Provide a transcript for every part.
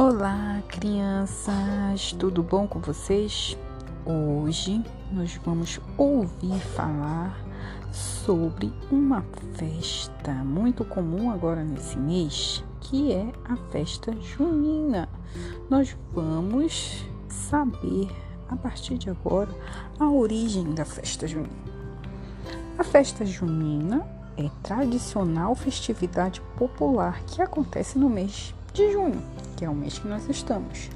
Olá, crianças, tudo bom com vocês? Hoje nós vamos ouvir falar sobre uma festa muito comum agora nesse mês, que é a festa junina. Nós vamos saber a partir de agora a origem da festa junina. A festa junina é tradicional festividade popular que acontece no mês de junho, que é o mês que nós estamos.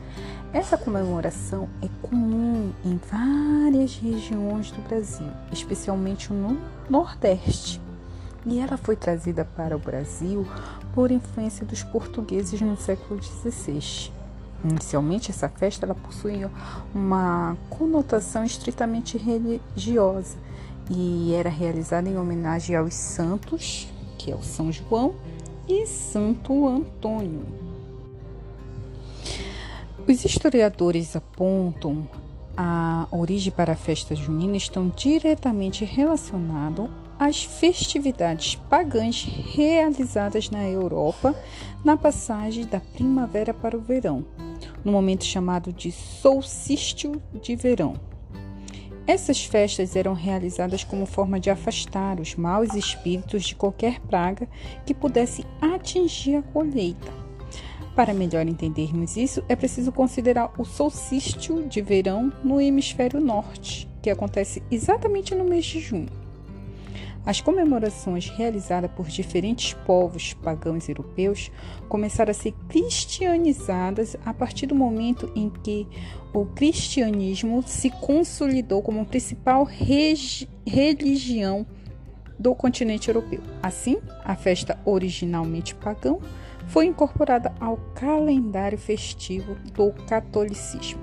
Essa comemoração é comum em várias regiões do Brasil, especialmente no Nordeste. E ela foi trazida para o Brasil por influência dos portugueses no século XVI. Inicialmente, essa festa ela possuía uma conotação estritamente religiosa e era realizada em homenagem aos santos, que é o São João e Santo Antônio. Os historiadores apontam a origem para a festa junina estão diretamente relacionados às festividades pagãs realizadas na Europa na passagem da primavera para o verão, no momento chamado de solstício de verão. Essas festas eram realizadas como forma de afastar os maus espíritos de qualquer praga que pudesse atingir a colheita. Para melhor entendermos isso, é preciso considerar o solstício de verão no hemisfério norte, que acontece exatamente no mês de junho. As comemorações realizadas por diferentes povos pagãos europeus começaram a ser cristianizadas a partir do momento em que o cristianismo se consolidou como principal religião do continente europeu. Assim, a festa originalmente pagã foi incorporada ao calendário festivo do catolicismo.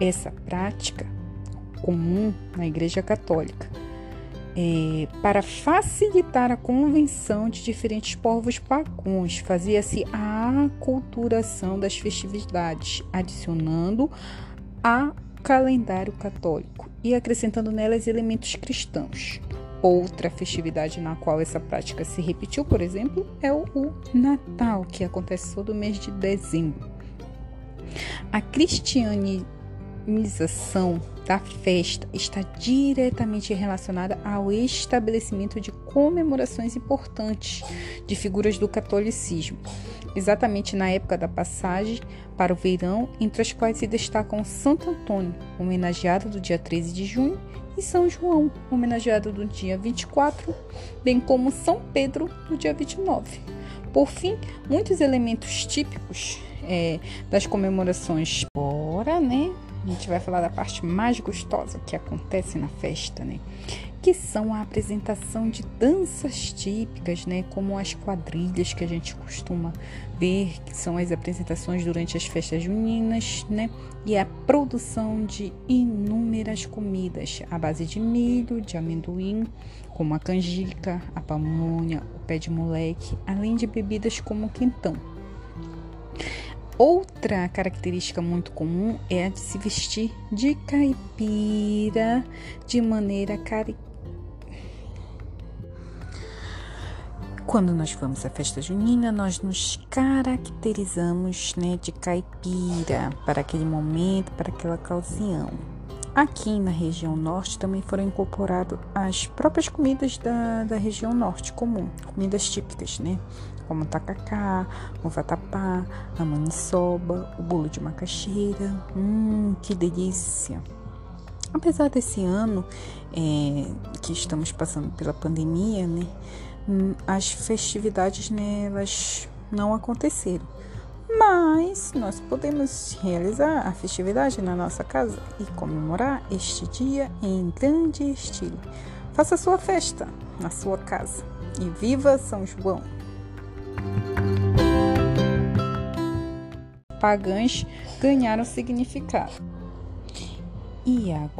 Essa prática comum na Igreja Católica é, para facilitar a convenção de diferentes povos pagãos, fazia-se a aculturação das festividades, adicionando a calendário católico e acrescentando nelas elementos cristãos. Outra festividade na qual essa prática se repetiu, por exemplo, é o Natal, que acontece todo mês de dezembro. A cristianização da festa está diretamente relacionada ao estabelecimento de comemorações importantes de figuras do catolicismo, exatamente na época da passagem para o verão, entre as quais se destacam Santo Antônio, homenageado do dia 13 de junho, e São João, homenageado no dia 24, bem como São Pedro, no dia 29. Por fim, muitos elementos típicos é, das comemorações. Bora, né? A gente vai falar da parte mais gostosa que acontece na festa, né? Que são a apresentação de danças típicas, né? Como as quadrilhas que a gente costuma ver, que são as apresentações durante as festas juninas, né? E a produção de inúmeras comidas à base de milho, de amendoim, como a canjica, a pamonha, o pé de moleque, além de bebidas como o quentão. Outra característica muito comum é a de se vestir de caipira de maneira cari... Quando nós vamos à festa junina, nós nos caracterizamos né, de caipira para aquele momento, para aquela ocasião. Aqui na região norte também foram incorporadas as próprias comidas da, da região norte comum, comidas típicas, né? como o tacacá, o vatapá, a maniçoba, o bolo de macaxeira. Hum, que delícia! Apesar desse ano é, que estamos passando pela pandemia, né, hum, as festividades né, elas não aconteceram. Mas nós podemos realizar a festividade na nossa casa e comemorar este dia em grande estilo. Faça sua festa na sua casa e viva São João! Pagãs ganharam significado. Agora?